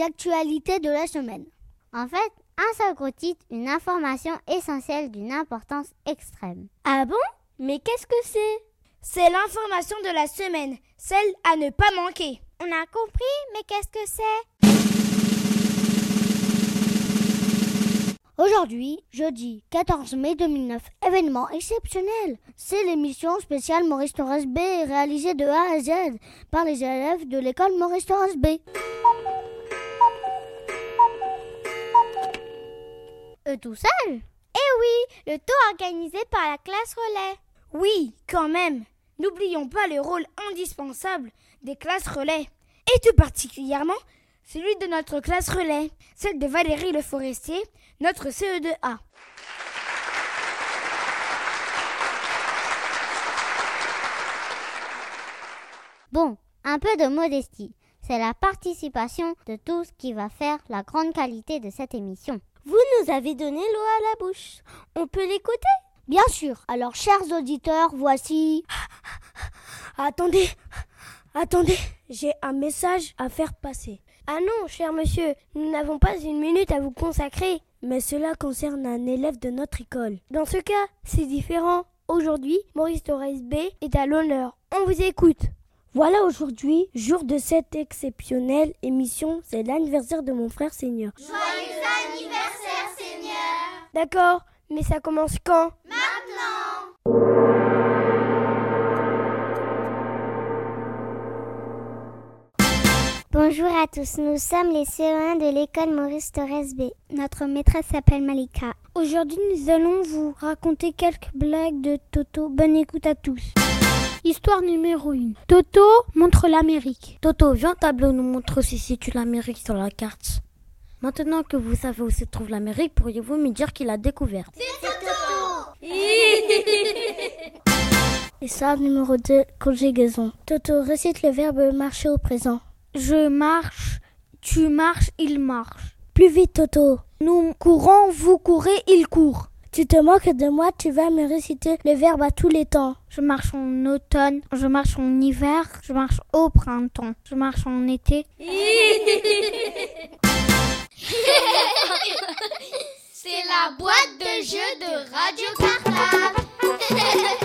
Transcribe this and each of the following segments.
actualités de la semaine. En fait, un seul gros titre, une information essentielle d'une importance extrême. Ah bon? Mais qu'est-ce que c'est? C'est l'information de la semaine, celle à ne pas manquer. On a compris, mais qu'est-ce que c'est? Aujourd'hui, jeudi 14 mai 2009, événement exceptionnel. C'est l'émission spéciale Maurice Torres B réalisée de A à Z par les élèves de l'école Maurice Torres B. Eux tout seuls Eh oui, le tour organisé par la classe relais. Oui, quand même. N'oublions pas le rôle indispensable des classes relais. Et tout particulièrement celui de notre classe relais, celle de Valérie Le Forestier, notre CE2A. Bon, un peu de modestie. C'est la participation de tous qui va faire la grande qualité de cette émission. Vous nous avez donné l'eau à la bouche. On peut l'écouter Bien sûr. Alors, chers auditeurs, voici. Attendez, attendez, j'ai un message à faire passer. Ah non, cher monsieur, nous n'avons pas une minute à vous consacrer. Mais cela concerne un élève de notre école. Dans ce cas, c'est différent. Aujourd'hui, Maurice Torres B est à l'honneur. On vous écoute. Voilà aujourd'hui, jour de cette exceptionnelle émission, c'est l'anniversaire de mon frère Seigneur. Joyeux anniversaire Seigneur. D'accord, mais ça commence quand? Maintenant. Bonjour à tous, nous sommes les CE1 de l'école Maurice Torres B. Notre maîtresse s'appelle Malika. Aujourd'hui, nous allons vous raconter quelques blagues de Toto. Bonne écoute à tous. Histoire numéro 1. Toto montre l'Amérique. Toto, viens tableau nous montre où se situe l'Amérique sur la carte. Maintenant que vous savez où se trouve l'Amérique, pourriez-vous me dire qui l'a découverte? Histoire numéro 2. Conjugaison. Toto, récite le verbe marcher au présent. Je marche, tu marches, il marche. Plus vite, Toto. Nous courons, vous courez, il court. Tu te moques de moi, tu vas me réciter le verbe à tous les temps. Je marche en automne, je marche en hiver, je marche au printemps, je marche en été. C'est la boîte de jeu de Radio Cartable.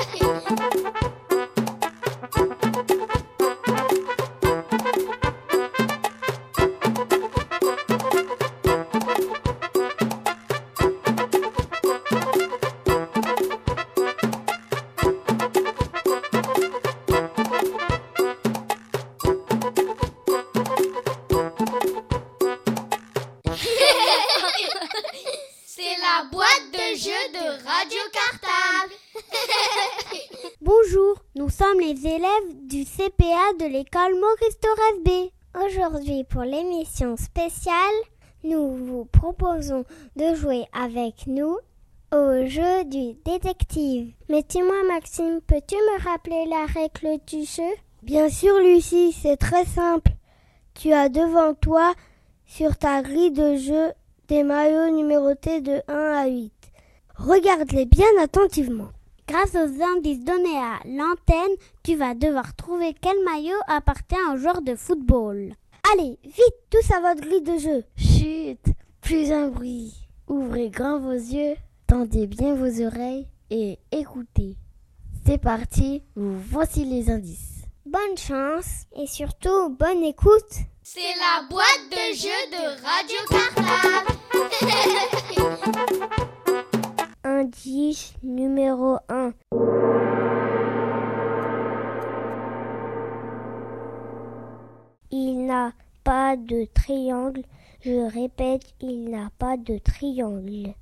l'école Maurice Torres B. Aujourd'hui, pour l'émission spéciale, nous vous proposons de jouer avec nous au jeu du détective. Mais dis-moi, Maxime, peux-tu me rappeler la règle du jeu? Bien sûr, Lucie, c'est très simple. Tu as devant toi, sur ta grille de jeu, des maillots numérotés de 1 à 8. Regarde-les bien attentivement. Grâce aux indices donnés à l'antenne, tu vas devoir trouver quel maillot appartient au joueur de football. Allez, vite, tous à votre grille de jeu. Chut, plus un bruit. Ouvrez grand vos yeux, tendez bien vos oreilles et écoutez. C'est parti, vous voici les indices. Bonne chance et surtout bonne écoute. C'est la boîte de jeu de Radio Cartable. Indice numéro 1. Il n'a pas de triangle. Je répète, il n'a pas de triangle.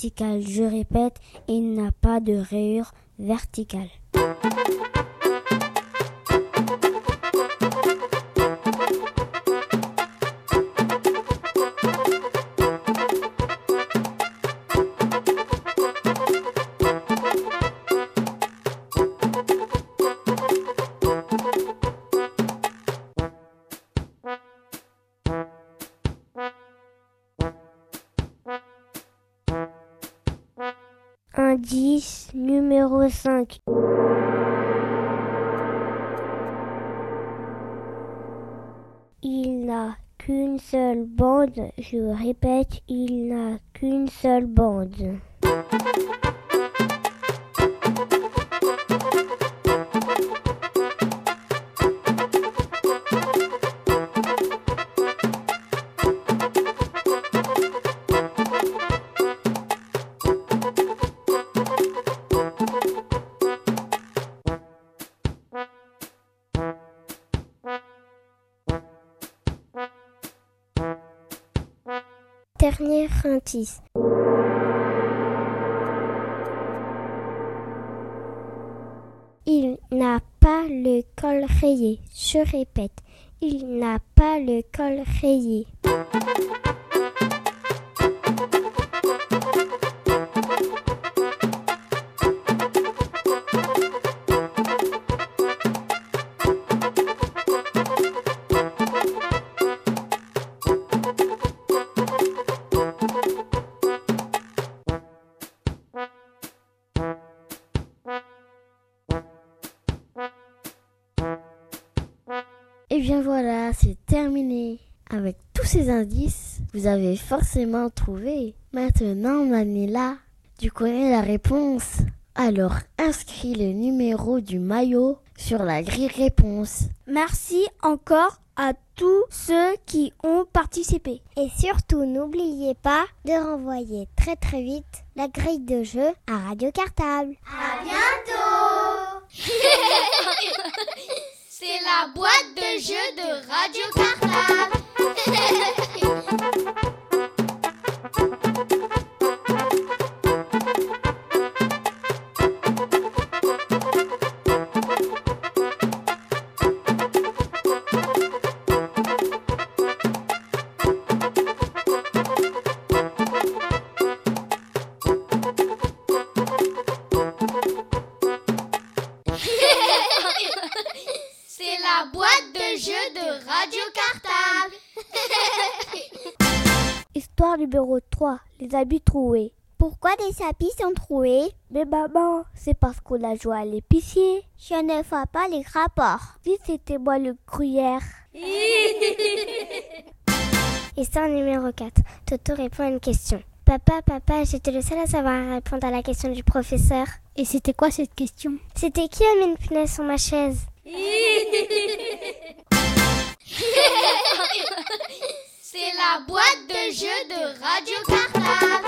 Je répète, il n'a pas de rayure verticale. Je répète, il Il n'a pas le col rayé. Je répète, il n'a pas le col rayé. Forcément trouvé. Maintenant, Manila, tu connais la réponse. Alors inscris le numéro du maillot sur la grille réponse. Merci encore à tous ceux qui ont participé. Et surtout, n'oubliez pas de renvoyer très très vite la grille de jeu à Radio Cartable. À bientôt C'est la boîte de jeu de Radio Cartable. Histoire numéro 3. Les habits troués. Pourquoi des habits sont troués? Mais maman, c'est parce qu'on a joué à l'épicier. Je ne vois pas les rapports. Si c'était moi le gruyère. Histoire numéro 4. Toto répond à une question. Papa, papa, j'étais le seul à savoir répondre à la question du professeur. Et c'était quoi cette question? C'était qui a mis une punaise sur ma chaise? C'est la boîte de jeu de Radio Cartable.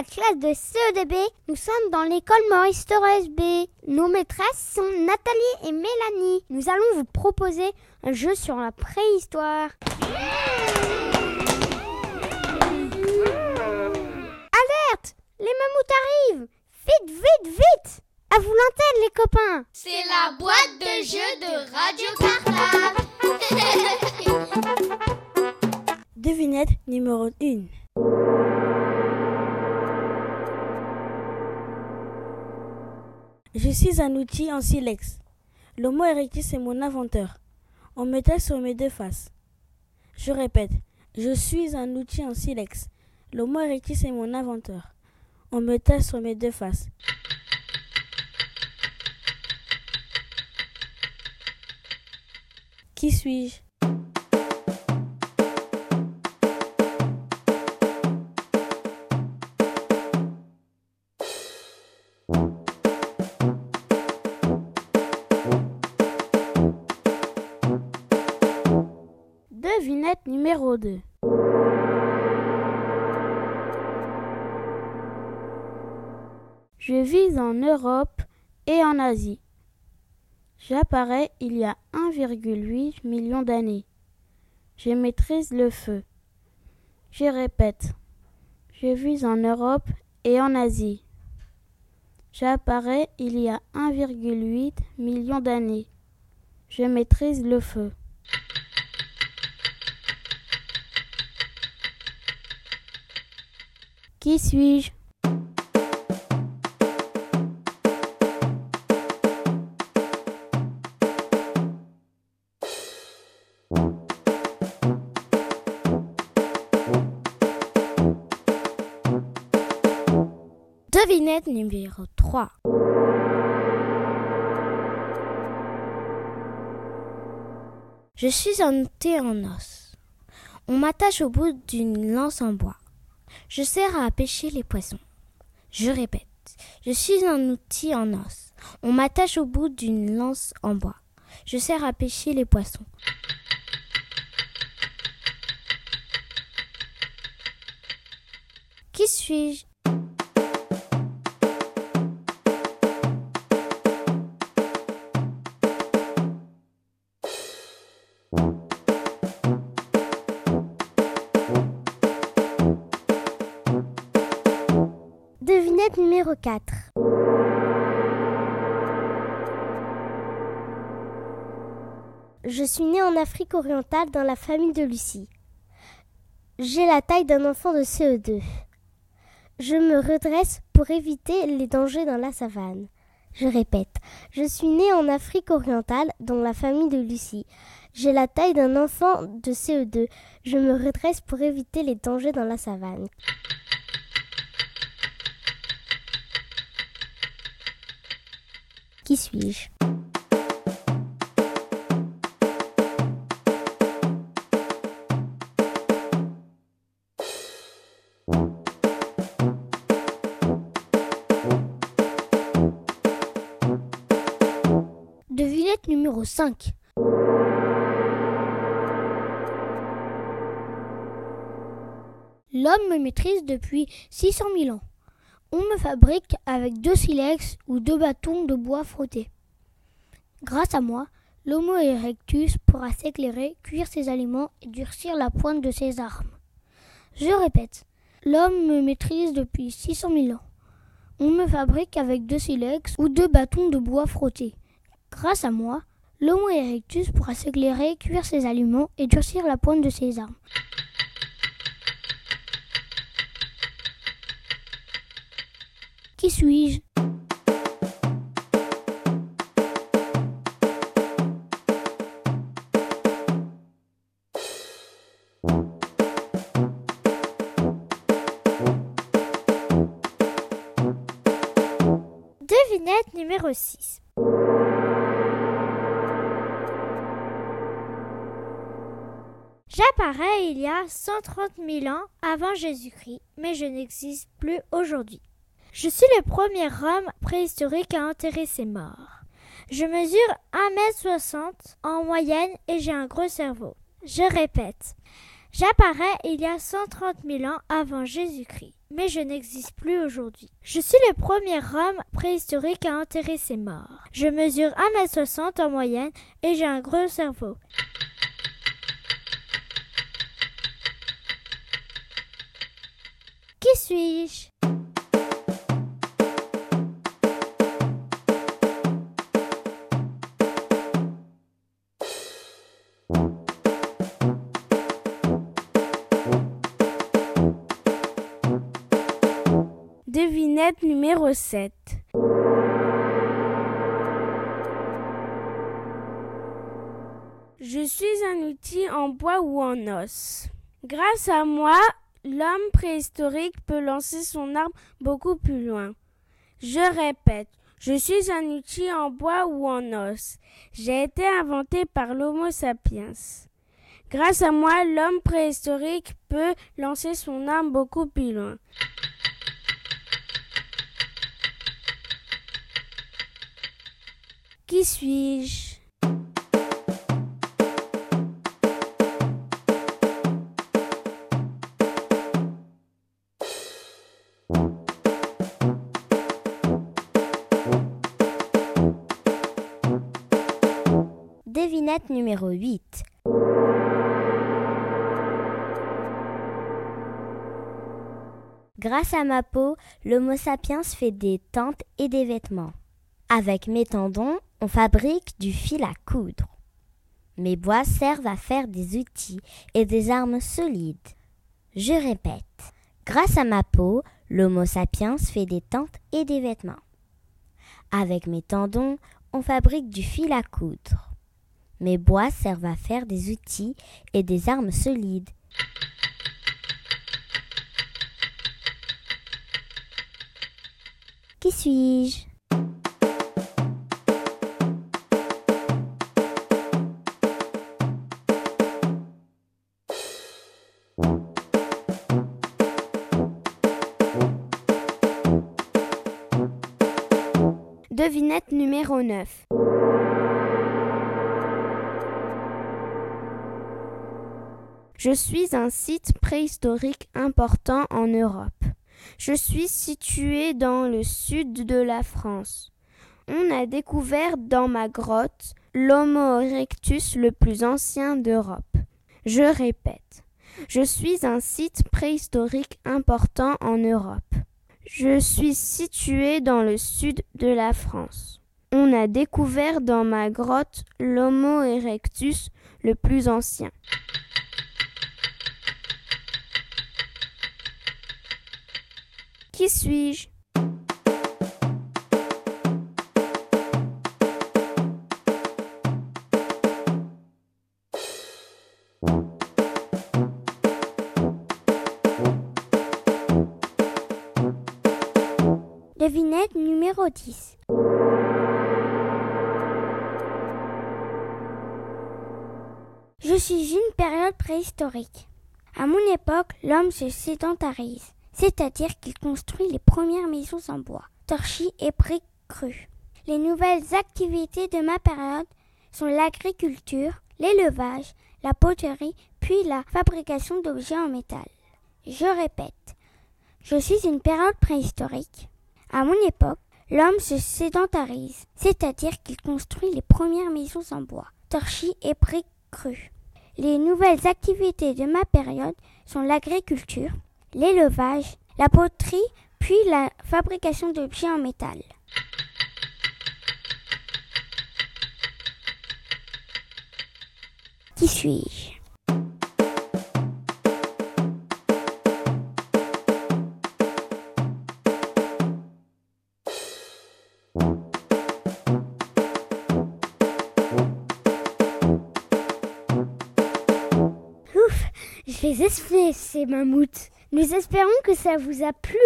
la classe de CEDB. Nous sommes dans l'école Maurice Thorez B. Nos maîtresses sont Nathalie et Mélanie. Nous allons vous proposer un jeu sur la préhistoire. Alerte Les mammouths arrivent Vite, vite, vite À vous l'antenne, les copains C'est la boîte de jeu de Radio Cartable. Devinette numéro 1. Je suis un outil en silex. L'Homo erectus est mon inventeur. On métal sur mes deux faces. Je répète, je suis un outil en silex. L'Homo erectus est mon inventeur. On métal sur mes deux faces. Qui suis-je? Numéro 2. Je vis en Europe et en Asie. J'apparais il y a 1,8 million d'années. Je maîtrise le feu. Je répète. Je vis en Europe et en Asie. J'apparais il y a 1,8 million d'années. Je maîtrise le feu. Qui suis-je? Devinette numéro 3. Je suis un outil en os. On m'attache au bout d'une lance en bois. Je sers à pêcher les poissons. Je répète, je suis un outil en os. On m'attache au bout d'une lance en bois. Je sers à pêcher les poissons. Qui suis-je? Devinette numéro 4. Je suis née en Afrique orientale dans la famille de Lucie. J'ai la taille d'un enfant de CE2. Je me redresse pour éviter les dangers dans la savane. Je répète, je suis née en Afrique orientale dans la famille de Lucie. J'ai la taille d'un enfant de CE2. Je me redresse pour éviter les dangers dans la savane. Qui suis-je? Devinette numéro 5. L'homme me maîtrise depuis 600 000 ans. On me fabrique avec deux silex ou deux bâtons de bois frottés. Grâce à moi, l'Homo erectus pourra s'éclairer, cuire ses aliments et durcir la pointe de ses armes. Je répète, l'homme me maîtrise depuis 600 000 ans. On me fabrique avec deux silex ou deux bâtons de bois frottés. Grâce à moi, l'Homo erectus pourra s'éclairer, cuire ses aliments et durcir la pointe de ses armes. Qui suis-je? Devinette numéro 6. J'apparais il y a 130 000 ans avant Jésus-Christ, mais je n'existe plus aujourd'hui. Je suis le premier homme préhistorique à enterrer ses morts. Je mesure 1m60 en moyenne et j'ai un gros cerveau. Je répète, j'apparais il y a 130 000 ans avant Jésus-Christ, mais je n'existe plus aujourd'hui. Je suis le premier homme préhistorique à enterrer ses morts. Je mesure 1m60 en moyenne et j'ai un gros cerveau. Qui suis-je? Numéro 7. Je suis un outil en bois ou en os. Grâce à moi, l'homme préhistorique peut lancer son arme beaucoup plus loin. Je répète, je suis un outil en bois ou en os. J'ai été inventé par l'Homo sapiens. Grâce à moi, l'homme préhistorique peut lancer son arme beaucoup plus loin. Qui suis-je? Devinette numéro 8. Grâce à ma peau, l'Homo sapiens fait des tentes et des vêtements. Avec mes tendons, on fabrique du fil à coudre. Mes bois servent à faire des outils et des armes solides. Je répète, grâce à ma peau, l'Homo sapiens fait des tentes et des vêtements. Avec mes tendons, on fabrique du fil à coudre. Mes bois servent à faire des outils et des armes solides. Qui suis-je? Numéro 9. Je suis un site préhistorique important en Europe. Je suis situé dans le sud de la France. On a découvert dans ma grotte l'Homo erectus le plus ancien d'Europe. Je répète, je suis un site préhistorique important en Europe. Je suis situé dans le sud de la France. On a découvert dans ma grotte l'Homo erectus le plus ancien. Qui suis-je? Numéro 10. Je suis une période préhistorique. À mon époque, l'homme se sédentarise, c'est-à-dire qu'il construit les premières maisons en bois, torchis et briques crues. Les nouvelles activités de ma période sont l'agriculture, l'élevage, la poterie, puis la fabrication d'objets en métal. Je répète, je suis une période préhistorique. À mon époque, l'homme se sédentarise, c'est-à-dire qu'il construit les premières maisons en bois, torchis et briques crues. Les nouvelles activités de ma période sont l'agriculture, l'élevage, la poterie, puis la fabrication d'objets en métal. Qui suis-je? Les ces mammouths. Nous espérons que ça vous a plu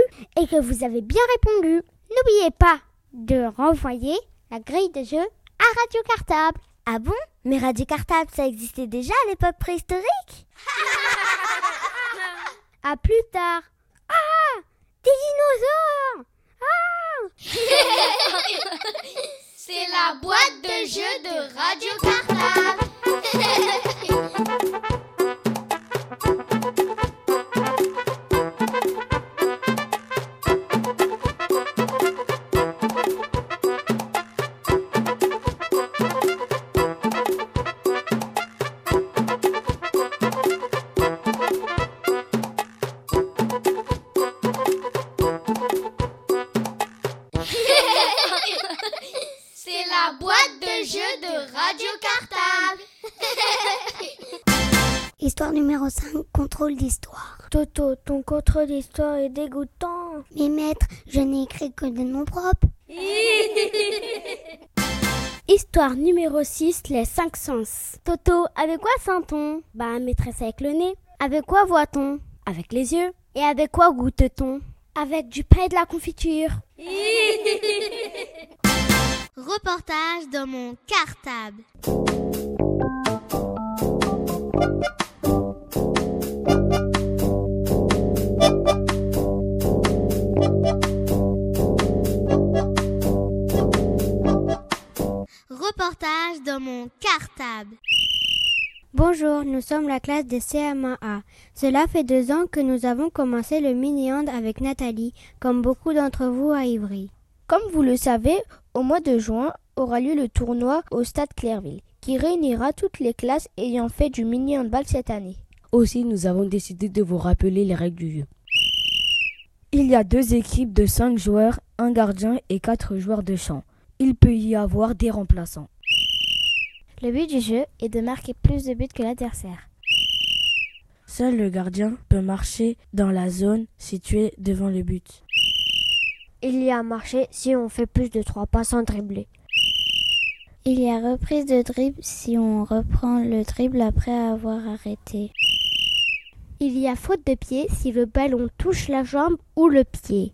et que vous avez bien répondu. N'oubliez pas de renvoyer la grille de jeu à Radio Cartable. Ah bon? Mais Radio Cartable, ça existait déjà à l'époque préhistorique? À plus tard. Ah Des dinosaures Ah C'est la boîte de jeu de Radio Cartable. C'est contrôle d'histoire. Toto, ton contrôle d'histoire est dégoûtant. Mais maître, je n'ai écrit que des noms propres. Histoire numéro 6, les cinq sens. Toto, avec quoi sent-on? Bah, maîtresse avec le nez. Avec quoi voit-on? Avec les yeux. Et avec quoi goûte-t-on? Avec du pain et de la confiture. Reportage dans mon cartable. Reportage dans mon cartable. Bonjour, nous sommes la classe des CM1A. Cela fait deux ans que nous avons commencé le mini-hand avec Nathalie, comme beaucoup d'entre vous à Ivry. Comme vous le savez, au mois de juin aura lieu le tournoi au stade Clairville, qui réunira toutes les classes ayant fait du mini-handball cette année. Aussi, nous avons décidé de vous rappeler les règles du jeu. Il y a deux équipes de cinq joueurs, un gardien et quatre joueurs de champ. Il peut y avoir des remplaçants. Le but du jeu est de marquer plus de buts que l'adversaire. Seul le gardien peut marcher dans la zone située devant le but. Il y a marché si on fait plus de trois pas sans dribbler. Il y a reprise de dribble si on reprend le dribble après avoir arrêté. Il y a faute de pied si le ballon touche la jambe ou le pied.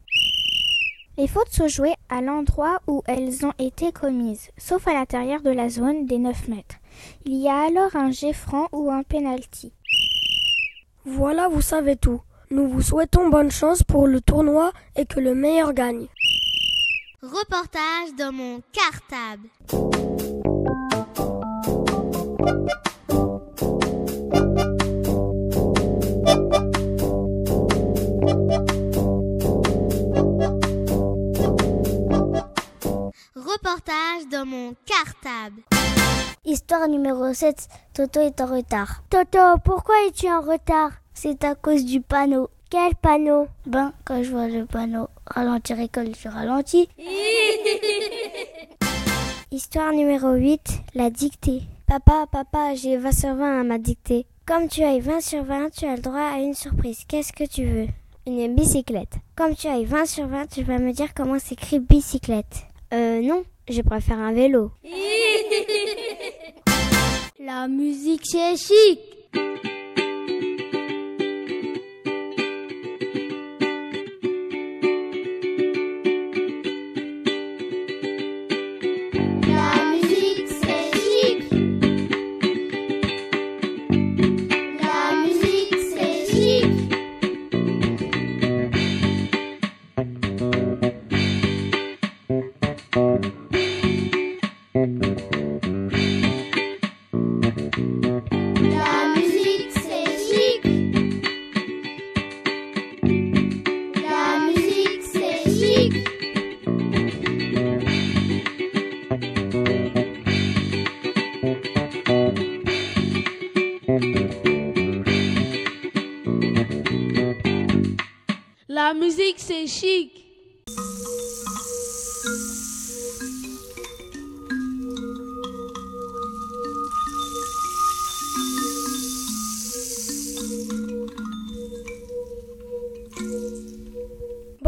Les fautes sont jouées à l'endroit où elles ont été commises, sauf à l'intérieur de la zone des 9 mètres. Il y a alors un jet franc ou un penalty. Voilà, vous savez tout. Nous vous souhaitons bonne chance pour le tournoi et que le meilleur gagne. Reportage dans mon cartable. Numéro 7, Toto est en retard. Toto, pourquoi es-tu en retard? C'est à cause du panneau. Quel panneau? Ben, quand je vois le panneau ralentir école, je ralentis. Histoire numéro 8, la dictée. Papa, papa, j'ai 20 sur 20 à ma dictée. Comme tu as eu 20 sur 20, tu as le droit à une surprise. Qu'est-ce que tu veux? Une bicyclette. Comme tu as eu 20 sur 20, tu vas me dire comment s'écrit bicyclette. Euh, non, je préfère un vélo. La musique, c'est chic.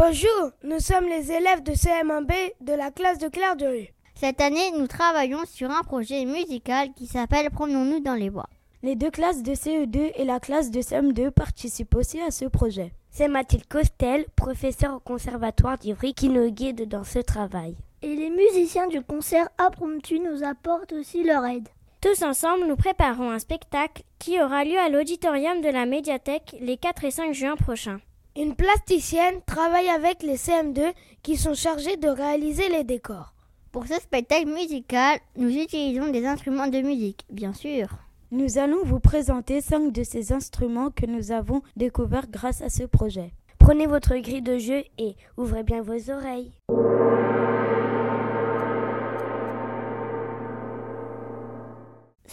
Bonjour, nous sommes les élèves de CM1B de la classe de Claire de Rue. Cette année, nous travaillons sur un projet musical qui s'appelle Promenons-nous dans les bois. Les deux classes de CE2 et la classe de CM2 participent aussi à ce projet. C'est Mathilde Costel, professeure au conservatoire d'Ivry, qui nous guide dans ce travail. Et les musiciens du concert Apromptu nous apportent aussi leur aide. Tous ensemble, nous préparons un spectacle qui aura lieu à l'auditorium de la médiathèque les 4 et 5 juin prochains. Une plasticienne travaille avec les CM2 qui sont chargés de réaliser les décors. Pour ce spectacle musical, nous utilisons des instruments de musique, bien sûr. Nous allons vous présenter cinq de ces instruments que nous avons découverts grâce à ce projet. Prenez votre grille de jeu et ouvrez bien vos oreilles.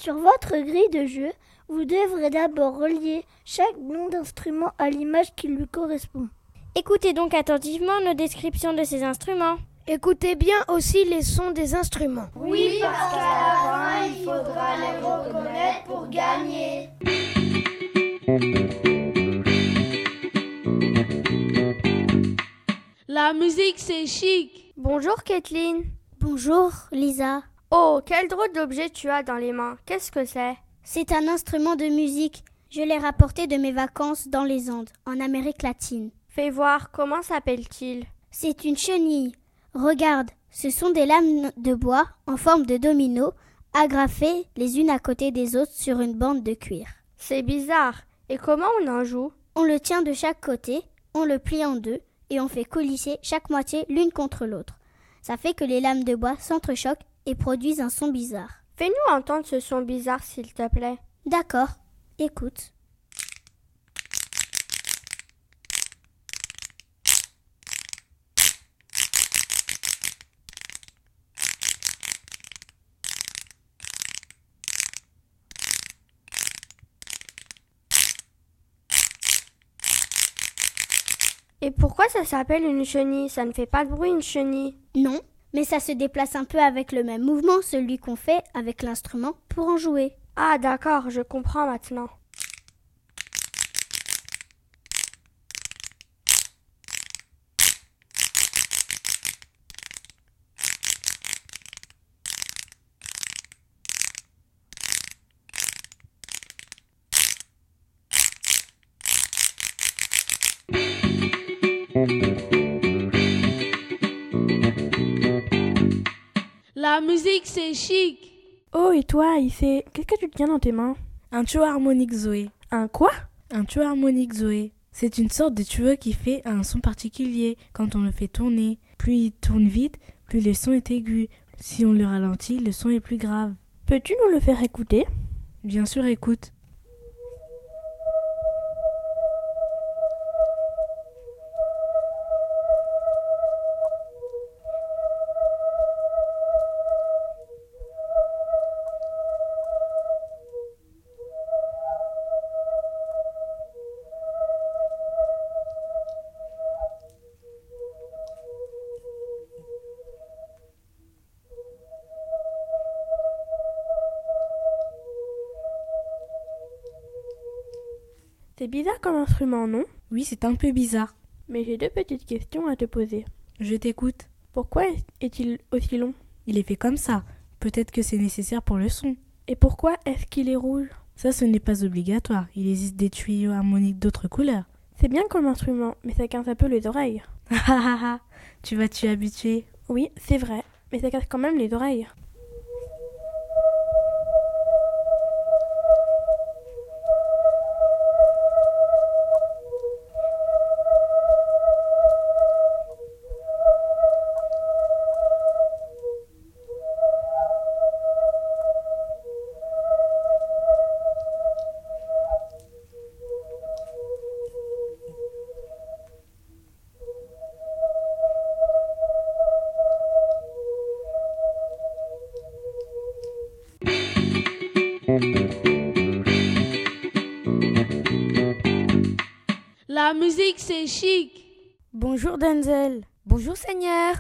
Sur votre grille de jeu, vous devrez d'abord relier chaque nom d'instrument à l'image qui lui correspond. Écoutez donc attentivement nos descriptions de ces instruments. Écoutez bien aussi les sons des instruments. Oui, parce qu'à la fin, il faudra les reconnaître pour gagner. La musique, c'est chic. Bonjour Kathleen. Bonjour, Lisa. Oh, quel drôle d'objet tu as dans les mains. Qu'est-ce que c'est? C'est un instrument de musique. Je l'ai rapporté de mes vacances dans les Andes, en Amérique latine. Fais voir, comment s'appelle-t-il? C'est une chenille. Regarde, ce sont des lames de bois en forme de domino, agrafées les unes à côté des autres sur une bande de cuir. C'est bizarre. Et comment on en joue? On le tient de chaque côté, on le plie en deux et on fait coulisser chaque moitié l'une contre l'autre. Ça fait que les lames de bois s'entrechoquent et produisent un son bizarre. Fais-nous entendre ce son bizarre, s'il te plaît. D'accord, écoute. Et pourquoi ça s'appelle une chenille? Ça ne fait pas de bruit une chenille? Non, mais ça se déplace un peu avec le même mouvement, celui qu'on fait avec l'instrument pour en jouer. Ah d'accord, je comprends maintenant. La musique, c'est chic. Oh, et toi, Ife, qu'est-ce que tu tiens dans tes mains? Un tuyau harmonique Zoé. Un quoi? Un tuyau harmonique Zoé. C'est une sorte de tuyau qui fait un son particulier quand on le fait tourner. Plus il tourne vite, plus le son est aigu. Si on le ralentit, le son est plus grave. Peux-tu nous le faire écouter? Bien sûr, écoute. Bizarre comme instrument, non? Oui, c'est un peu bizarre. Mais j'ai deux petites questions à te poser. Je t'écoute. Pourquoi est-il aussi long? Il est fait comme ça. Peut-être que c'est nécessaire pour le son. Et pourquoi est-ce qu'il est rouge? Ça, ce n'est pas obligatoire. Il existe des tuyaux harmoniques d'autres couleurs. C'est bien comme instrument, mais ça casse un peu les oreilles. tu vas t'y habituer. Oui, c'est vrai, mais ça casse quand même les oreilles. Bonjour Denzel. Bonjour Seigneur.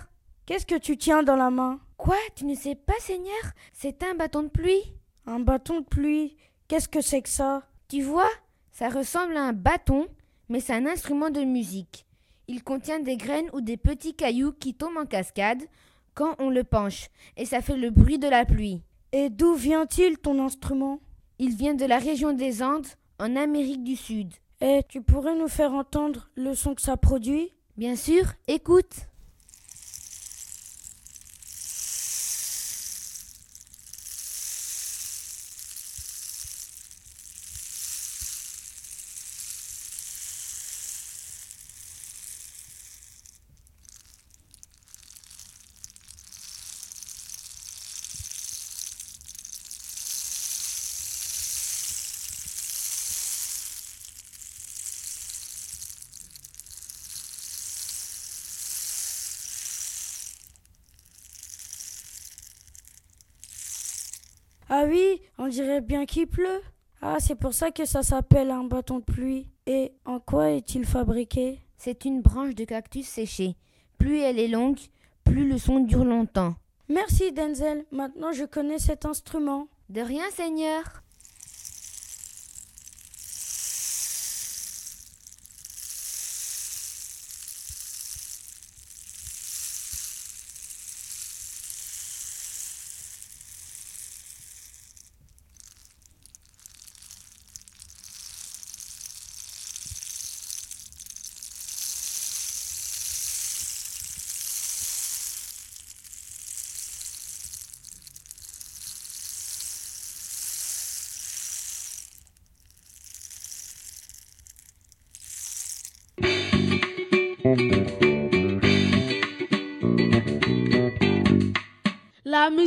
Qu'est-ce que tu tiens dans la main? Quoi? Tu ne sais pas Seigneur? C'est un bâton de pluie. Un bâton de pluie? Qu'est-ce que c'est que ça? Tu vois Ça ressemble à un bâton, mais c'est un instrument de musique. Il contient des graines ou des petits cailloux qui tombent en cascade quand on le penche, et ça fait le bruit de la pluie. Et d'où vient-il ton instrument? Il vient de la région des Andes, en Amérique du Sud. Et tu pourrais nous faire entendre le son que ça produit? Bien sûr, écoute. Ah oui, on dirait bien qu'il pleut. Ah, c'est pour ça que ça s'appelle un bâton de pluie. Et en quoi est-il fabriqué? C'est une branche de cactus séchée. Plus elle est longue, plus le son dure longtemps. Merci Denzel, maintenant je connais cet instrument. De rien, Seigneur.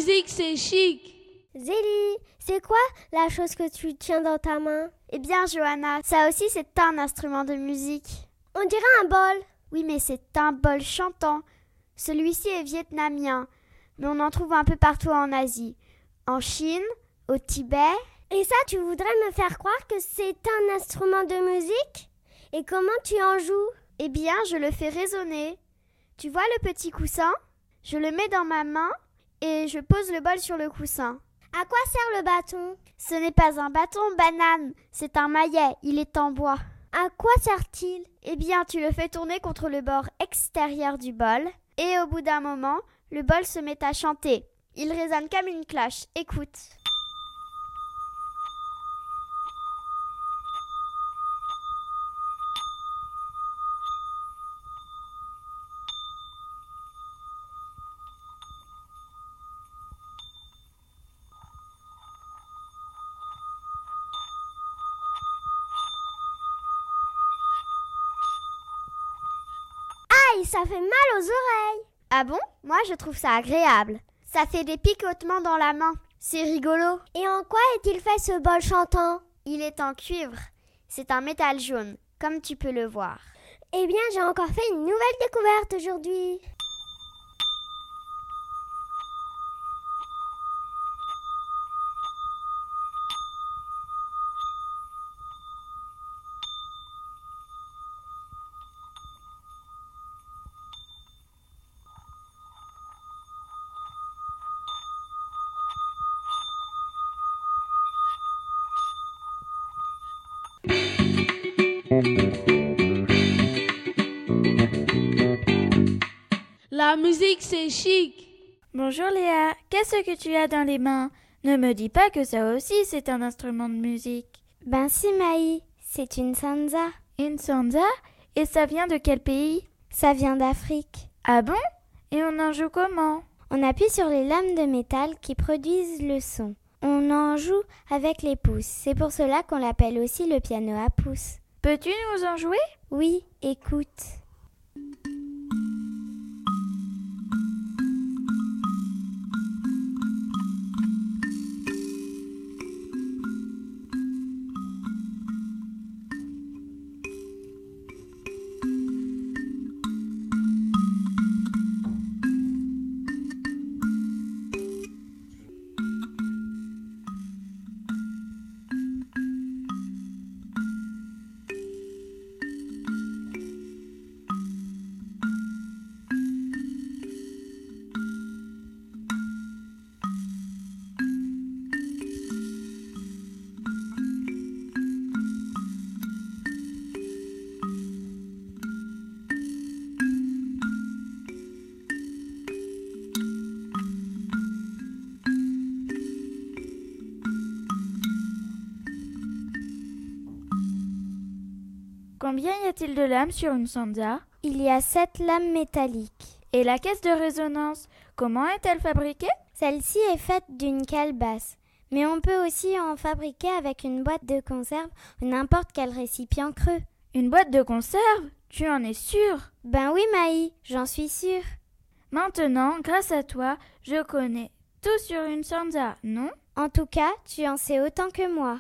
Musique, c'est chic. Zélie, c'est quoi la chose que tu tiens dans ta main? Eh bien, Johanna, ça aussi c'est un instrument de musique. On dirait un bol. Oui, mais c'est un bol chantant. Celui-ci est vietnamien, mais on en trouve un peu partout en Asie. En Chine, au Tibet. Et ça, tu voudrais me faire croire que c'est un instrument de musique? Et comment tu en joues? Eh bien, je le fais résonner. Tu vois le petit coussin? Je le mets dans ma main et je pose le bol sur le coussin. À quoi sert le bâton? Ce n'est pas un bâton banane, c'est un maillet, il est en bois. À quoi sert-il? Eh bien, tu le fais tourner contre le bord extérieur du bol, et au bout d'un moment, le bol se met à chanter. Il résonne comme une cloche. Écoute. Ça fait mal aux oreilles. Ah bon? Moi, je trouve ça agréable. Ça fait des picotements dans la main. C'est rigolo. Et en quoi est-il fait ce bol chantant? Il est en cuivre. C'est un métal jaune, comme tu peux le voir. Eh bien, j'ai encore fait une nouvelle découverte aujourd'hui. La musique, c'est chic. Bonjour Léa, qu'est-ce que tu as dans les mains? Ne me dis pas que ça aussi c'est un instrument de musique. Ben si Maï, c'est une sansa. Une sansa? Et ça vient de quel pays? Ça vient d'Afrique. Ah bon? Et on en joue comment? On appuie sur les lames de métal qui produisent le son. On en joue avec les pouces. C'est pour cela qu'on l'appelle aussi le piano à pouces. Peux-tu nous en jouer? Oui, écoute. Combien y a-t-il de lames sur une sansa Il y a sept lames métalliques. Et la caisse de résonance, comment est-elle fabriquée? Celle-ci est faite d'une calebasse. Mais on peut aussi en fabriquer avec une boîte de conserve ou n'importe quel récipient creux. Une boîte de conserve? Tu en es sûre Ben oui, Maï, j'en suis sûre. Maintenant, grâce à toi, je connais tout sur une sansa, non? En tout cas, tu en sais autant que moi.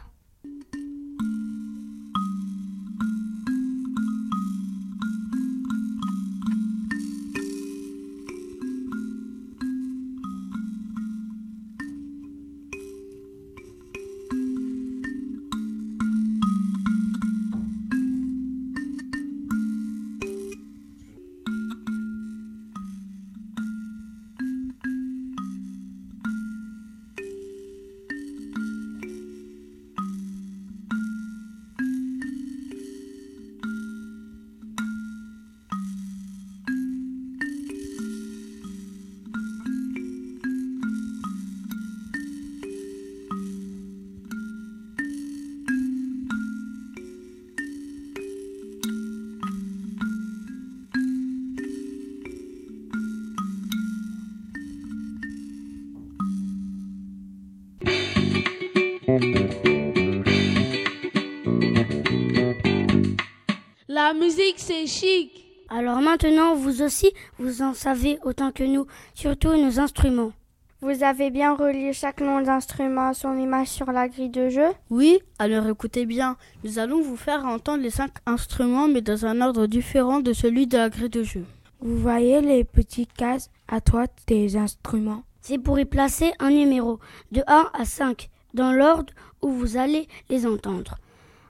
La musique, c'est chic. Alors maintenant, vous aussi, vous en savez autant que nous, surtout nos instruments. Vous avez bien relié chaque nom d'instrument à son image sur la grille de jeu? Oui, alors écoutez bien, nous allons vous faire entendre les cinq instruments mais dans un ordre différent de celui de la grille de jeu. Vous voyez les petites cases à droite des instruments? C'est pour y placer un numéro, de 1 à 5 dans l'ordre où vous allez les entendre.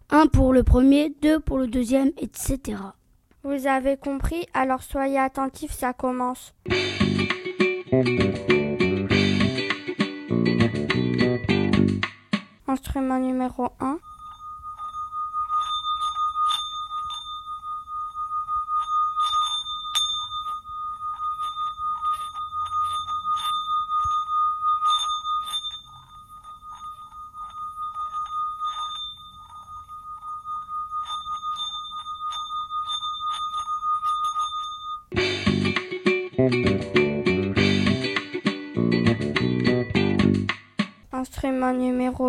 1 pour le premier, 2 pour le deuxième, etc. Vous avez compris, alors soyez attentifs, ça commence. Instrument numéro 1.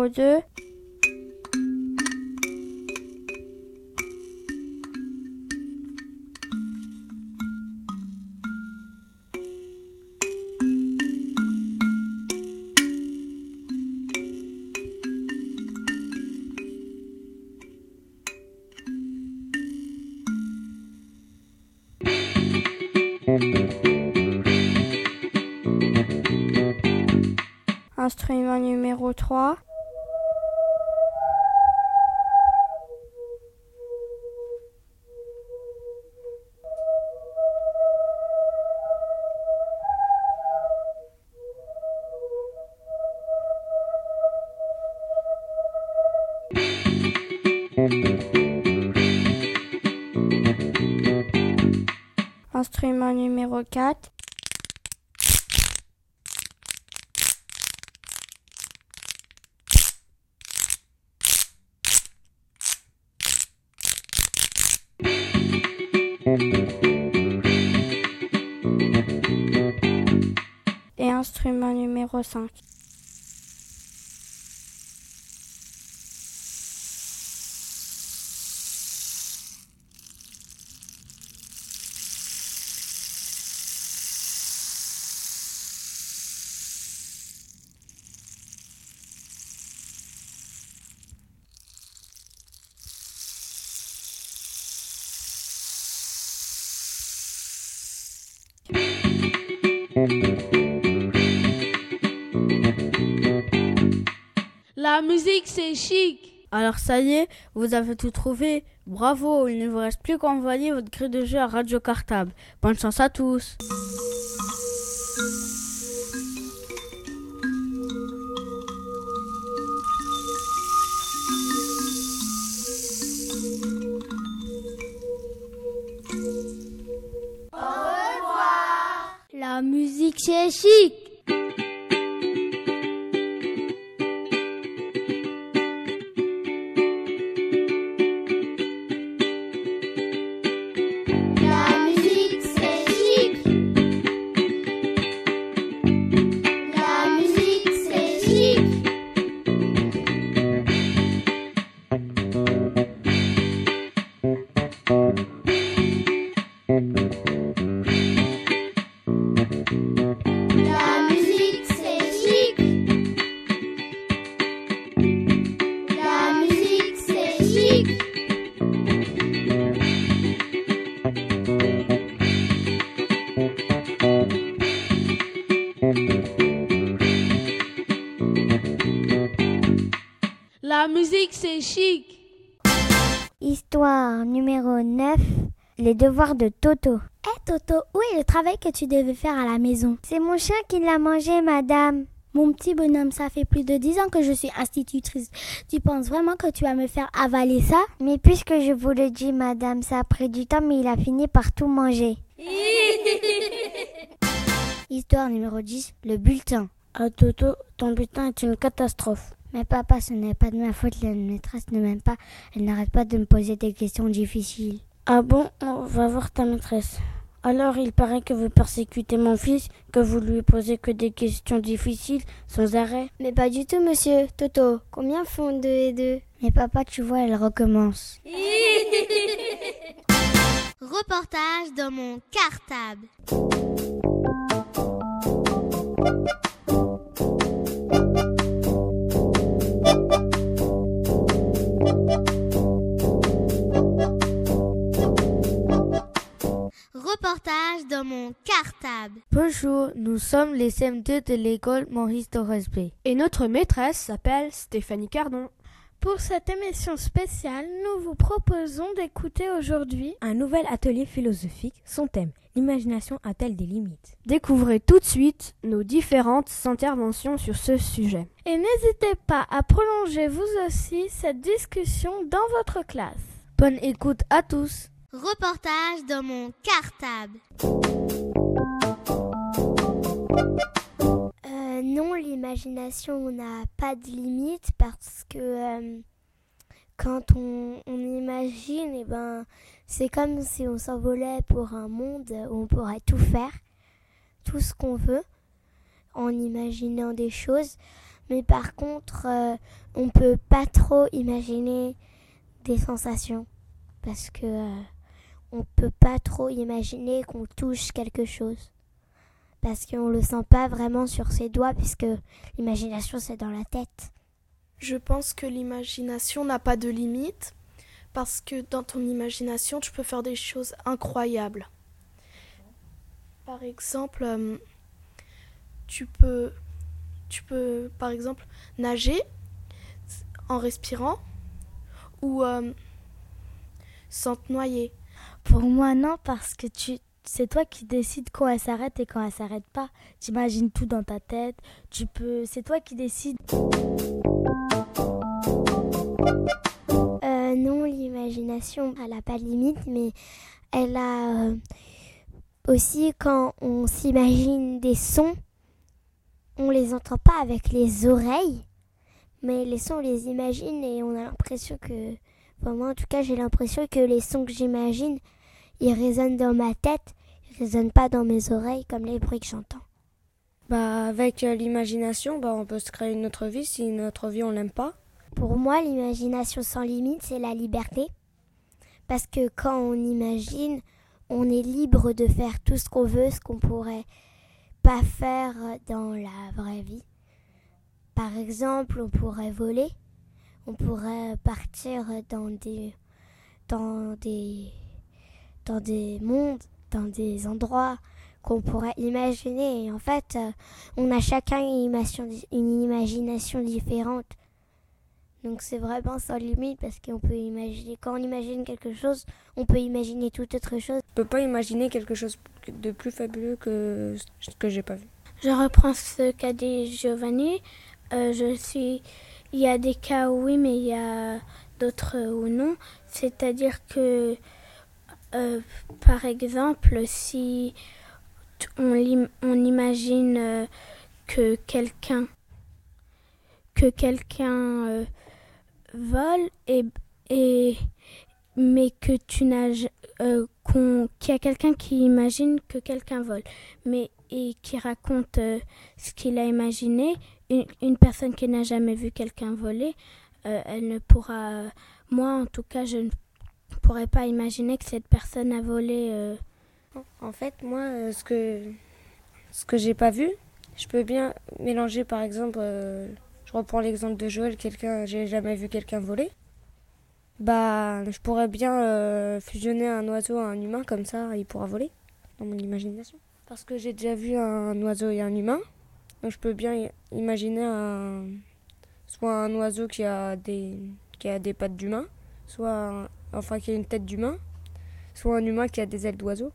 02 Instrument numéro 3. Numéro 4. Et instrument numéro 5. Musique, c'est chic. Alors ça y est, vous avez tout trouvé. Bravo, il ne vous reste plus qu'à envoyer votre grille de jeu à Radio Cartable. Bonne chance à tous. Au revoir. La musique, c'est chic. Toto. Hé Toto, où est le travail que tu devais faire à la maison? C'est mon chien qui l'a mangé, madame. Mon petit bonhomme, ça fait plus de 10 ans que je suis institutrice. Tu penses vraiment que tu vas me faire avaler ça? Mais puisque je vous le dis, madame, ça a pris du temps, mais il a fini par tout manger. Histoire numéro 10. Le bulletin. Ah Toto, ton bulletin est une catastrophe. Mais papa, ce n'est pas de ma faute, la maîtresse ne m'aime pas. Elle n'arrête pas de me poser des questions difficiles. Ah bon, on va voir ta maîtresse. Alors il paraît que vous persécutez mon fils, que vous lui posez que des questions difficiles sans arrêt. Mais pas du tout, monsieur. Toto, combien font deux et deux? Mais papa, tu vois, elle recommence. Reportage dans mon cartable. Reportage dans mon cartable. Bonjour, nous sommes les CM2 de l'école Maurice Doresby. Et notre maîtresse s'appelle Stéphanie Cardon. Pour cette émission spéciale, nous vous proposons d'écouter aujourd'hui un nouvel atelier philosophique. Son thème L'imagination a-t-elle des limites? Découvrez tout de suite nos différentes interventions sur ce sujet. Et n'hésitez pas à prolonger vous aussi cette discussion dans votre classe. Bonne écoute à tous. Reportage dans mon cartable. Euh, non, l'imagination n'a pas de limite parce que euh, quand on, imagine, eh ben, c'est comme si on s'envolait pour un monde où on pourrait tout faire, tout ce qu'on veut, en imaginant des choses. Mais par contre, euh, on peut pas trop imaginer des sensations parce que euh, on peut pas trop imaginer qu'on touche quelque chose parce qu'on le sent pas vraiment sur ses doigts puisque l'imagination c'est dans la tête. Je pense que l'imagination n'a pas de limite parce que dans ton imagination tu peux faire des choses incroyables. Par exemple, euh, tu peux tu peux par exemple nager en respirant ou euh, sans te noyer. Pour moi, non, parce que tu, c'est toi qui décides quand elle s'arrête et quand elle s'arrête pas. Tu imagines tout dans ta tête. Tu peux, c'est toi qui décides. Euh, non, l'imagination, elle n'a pas de limite, mais elle a euh, aussi quand on s'imagine des sons, on les entend pas avec les oreilles, mais les sons on les imagine et on a l'impression que, enfin, moi en tout cas j'ai l'impression que les sons que j'imagine, ils résonnent dans ma tête, ils résonnent pas dans mes oreilles comme les bruits que j'entends. Bah avec euh, l'imagination, bah on peut se créer une autre vie si notre vie on l'aime pas. Pour moi, l'imagination sans limite, c'est la liberté. Parce que quand on imagine, on est libre de faire tout ce qu'on veut, ce qu'on pourrait pas faire dans la vraie vie. Par exemple, on pourrait voler, on pourrait partir dans des dans des dans des mondes, dans des endroits qu'on pourrait imaginer. Et en fait, euh, on a chacun une imagination, une imagination différente. Donc c'est vraiment sans limite parce qu'on peut imaginer, quand on imagine quelque chose, on peut imaginer toute autre chose. Je peux pas imaginer quelque chose de plus fabuleux que ce que j'ai pas vu. Je reprends ce qu'a dit Giovanni. Euh, je suis, il y a des cas où oui, mais il y a d'autres où non. C'est-à-dire que, euh, par exemple, si on, imagine euh, que quelqu'un que quelqu'un euh, vole et, et mais que tu n'as qu'il y a quelqu'un qui imagine que quelqu'un vole mais et qui raconte ce qu'il a imaginé une, une personne qui n'a jamais vu quelqu'un voler elle ne pourra moi en tout cas je ne pourrais pas imaginer que cette personne a volé euh. en fait moi ce que ce que j'ai pas vu je peux bien mélanger par exemple je reprends l'exemple de Joël, quelqu'un, j'ai jamais vu quelqu'un voler. Bah, je pourrais bien euh, fusionner un oiseau à un humain comme ça, il pourra voler dans mon imagination. Parce que j'ai déjà vu un oiseau et un humain, donc je peux bien imaginer un, soit un oiseau qui a des, qui a des pattes d'humain, soit enfin qui a une tête d'humain, soit un humain qui a des ailes d'oiseau.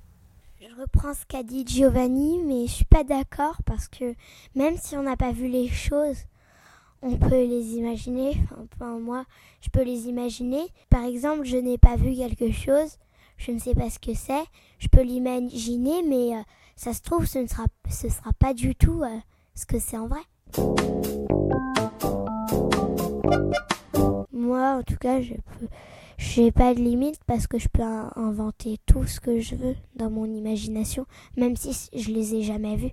Je reprends ce qu'a dit Giovanni, mais je suis pas d'accord parce que même si on n'a pas vu les choses, on peut les imaginer. Enfin, moi, je peux les imaginer. Par exemple, je n'ai pas vu quelque chose, je ne sais pas ce que c'est. Je peux l'imaginer, mais euh, ça se trouve, ce ne sera, ce sera pas du tout euh, ce que c'est en vrai. Moi, en tout cas, je peux. J'ai pas de limite parce que je peux inventer tout ce que je veux dans mon imagination, même si je les ai jamais vus.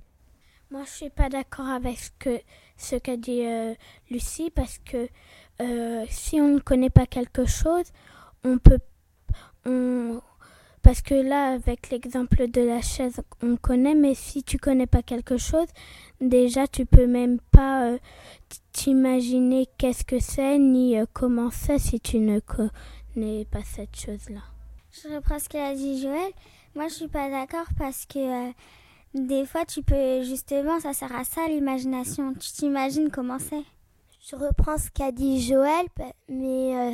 Moi, je suis pas d'accord avec ce que ce qu'a dit euh, Lucie parce que euh, si on ne connaît pas quelque chose, on peut, on, parce que là, avec l'exemple de la chaise, on connaît, mais si tu connais pas quelque chose, déjà tu peux même pas euh, t'imaginer qu'est-ce que c'est ni comment c'est si tu ne connais pas cette chose-là. Je reprends ce qu'a dit Joël. Moi, je suis pas d'accord parce que euh, des fois, tu peux justement, ça sert à ça l'imagination. Tu t'imagines comment c'est? Je reprends ce qu'a dit Joël, mais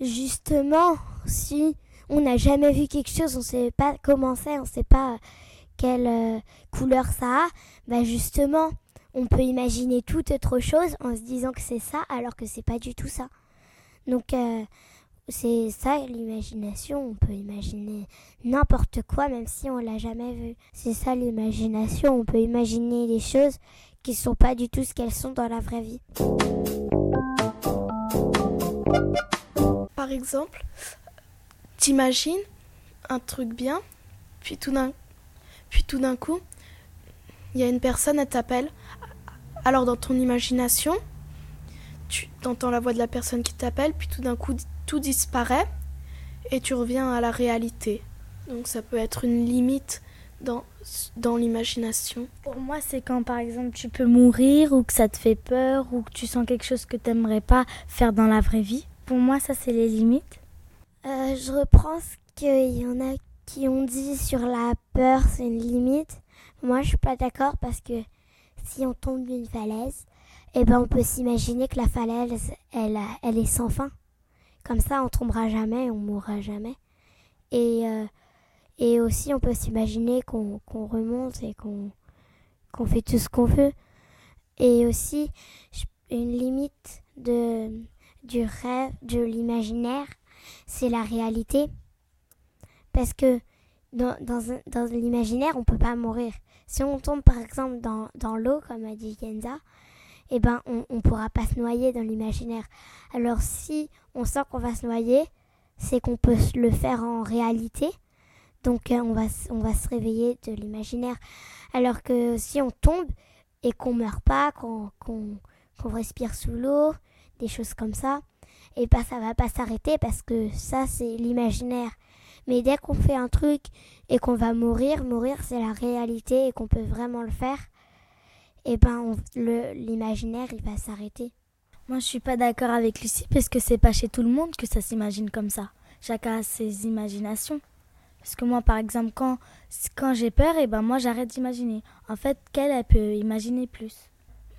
justement, si on n'a jamais vu quelque chose, on ne sait pas comment c'est, on ne sait pas quelle euh, couleur ça a, bah justement, on peut imaginer toute autre chose en se disant que c'est ça alors que c'est pas du tout ça. Donc euh, c'est ça l'imagination, on peut imaginer n'importe quoi même si on l'a jamais vu. C'est ça l'imagination, on peut imaginer des choses qui sont pas du tout ce qu'elles sont dans la vraie vie. Par exemple, t'imagines un truc bien, puis tout d'un, puis tout d'un coup, il y a une personne, elle t'appelle. Alors dans ton imagination, tu entends la voix de la personne qui t'appelle, puis tout d'un coup, tout disparaît et tu reviens à la réalité. Donc ça peut être une limite dans, dans l'imagination. Pour moi, c'est quand par exemple tu peux mourir ou que ça te fait peur ou que tu sens quelque chose que tu n'aimerais pas faire dans la vraie vie. Pour moi, ça c'est les limites. Euh, je reprends ce qu'il y en a qui ont dit sur la peur, c'est une limite. Moi, je suis pas d'accord parce que si on tombe d'une falaise, eh ben, on peut s'imaginer que la falaise, elle, elle est sans fin. Comme ça, on tombera jamais, on mourra jamais. Et, euh, et aussi, on peut s'imaginer qu'on remonte et qu'on qu'on fait tout ce qu'on veut. Et aussi, une limite de, du rêve, de l'imaginaire, c'est la réalité. Parce que dans, dans, l'imaginaire, on peut pas mourir. Si on tombe par exemple dans, dans l'eau, comme a dit Kenza, eh ben, on ne pourra pas se noyer dans l'imaginaire. Alors si on sent qu'on va se noyer, c'est qu'on peut le faire en réalité. Donc euh, on, va, on va se réveiller de l'imaginaire. Alors que si on tombe et qu'on meurt pas, qu'on respire sous l'eau, des choses comme ça, et pas ça va pas s'arrêter parce que ça c'est l'imaginaire. Mais dès qu'on fait un truc et qu'on va mourir, mourir c'est la réalité et qu'on peut vraiment le faire, et ben l'imaginaire il va s'arrêter. Moi je suis pas d'accord avec Lucie parce que c'est pas chez tout le monde que ça s'imagine comme ça. Chacun a ses imaginations. Parce que moi par exemple quand quand j'ai peur et ben moi j'arrête d'imaginer. En fait qu'elle elle peut imaginer plus.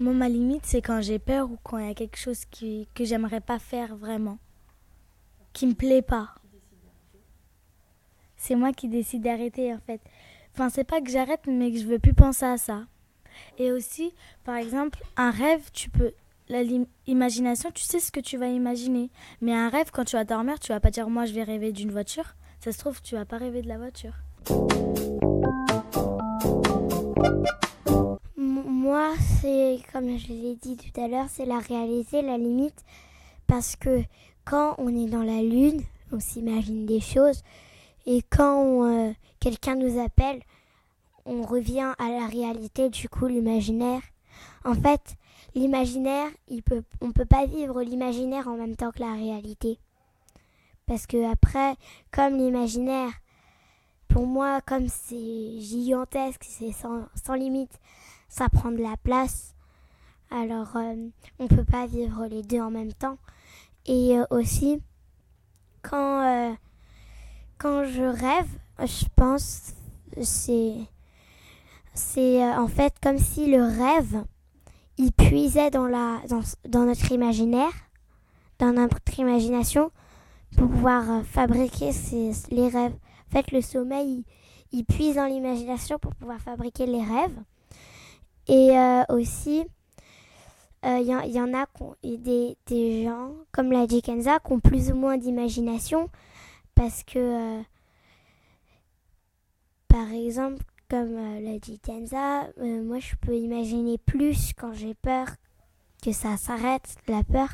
Moi, ma limite, c'est quand j'ai peur ou quand il y a quelque chose qui, que j'aimerais pas faire vraiment, qui me plaît pas. C'est moi qui décide d'arrêter en fait. Enfin, c'est pas que j'arrête, mais que je veux plus penser à ça. Et aussi, par exemple, un rêve, tu peux. L'imagination, tu sais ce que tu vas imaginer. Mais un rêve, quand tu vas dormir, tu vas pas dire moi je vais rêver d'une voiture. Ça se trouve, tu vas pas rêver de la voiture. moi, c'est, comme je l'ai dit tout à l'heure, c'est la réalité, la limite. Parce que quand on est dans la lune, on s'imagine des choses. Et quand euh, quelqu'un nous appelle, on revient à la réalité, du coup, l'imaginaire. En fait, l'imaginaire, peut, on ne peut pas vivre l'imaginaire en même temps que la réalité. Parce que après, comme l'imaginaire, pour moi, comme c'est gigantesque, c'est sans, sans limite, ça prend de la place. Alors, euh, on ne peut pas vivre les deux en même temps. Et euh, aussi, quand, euh, quand je rêve, je pense, c'est, c'est en fait comme si le rêve, il puisait dans, la, dans, dans notre imaginaire, dans notre imagination, pour pouvoir fabriquer ces, les rêves. En fait, le sommeil, il puise dans l'imagination pour pouvoir fabriquer les rêves. Et euh, aussi, il euh, y, en a des, gens, comme l'a dit Kenza, qui ont plus ou moins d'imagination parce que, euh, par exemple, comme l'a dit Kenza, moi je peux imaginer plus quand j'ai peur que ça s'arrête, la peur.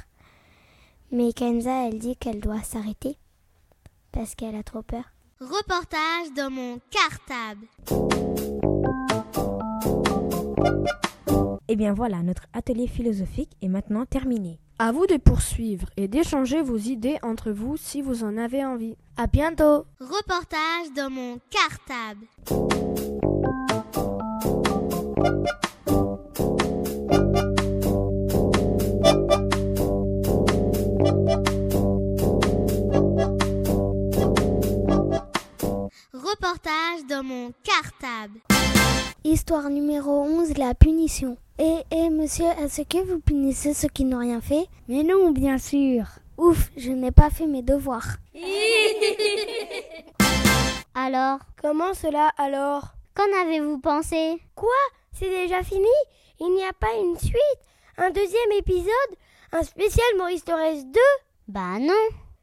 Mais Kenza, elle dit qu'elle doit s'arrêter parce qu'elle a trop peur. Reportage dans mon cartable. Et eh bien voilà, notre atelier philosophique est maintenant terminé. À vous de poursuivre et d'échanger vos idées entre vous si vous en avez envie. À bientôt. Reportage dans mon cartable. Reportage dans mon cartable. Histoire numéro 11, la punition. Et, et monsieur, est-ce que vous punissez ceux qui n'ont rien fait? Mais non, bien sûr. Ouf, je n'ai pas fait mes devoirs. Alors? Comment cela alors? Qu'en avez-vous pensé? Quoi? C'est déjà fini Il n'y a pas une suite Un deuxième épisode Un spécial Maurice Torres 2 Bah non.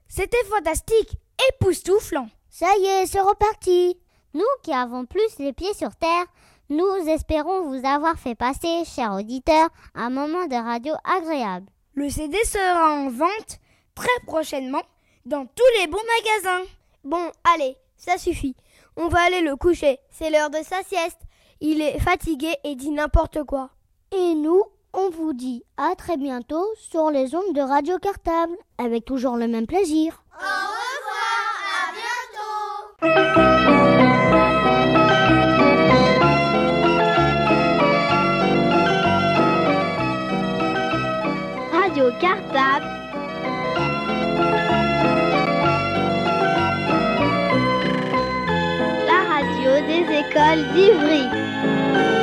C'était fantastique Époustouflant Ça y est, c'est reparti. Nous qui avons plus les pieds sur terre, nous espérons vous avoir fait passer, chers auditeurs, un moment de radio agréable. Le CD sera en vente très prochainement dans tous les bons magasins. Bon, allez, ça suffit. On va aller le coucher. C'est l'heure de sa sieste. Il est fatigué et dit n'importe quoi. Et nous, on vous dit à très bientôt sur les ondes de Radio Cartable, avec toujours le même plaisir. Au revoir, à bientôt. Radio Cartable. La radio des écoles d'Ivry. Thank you.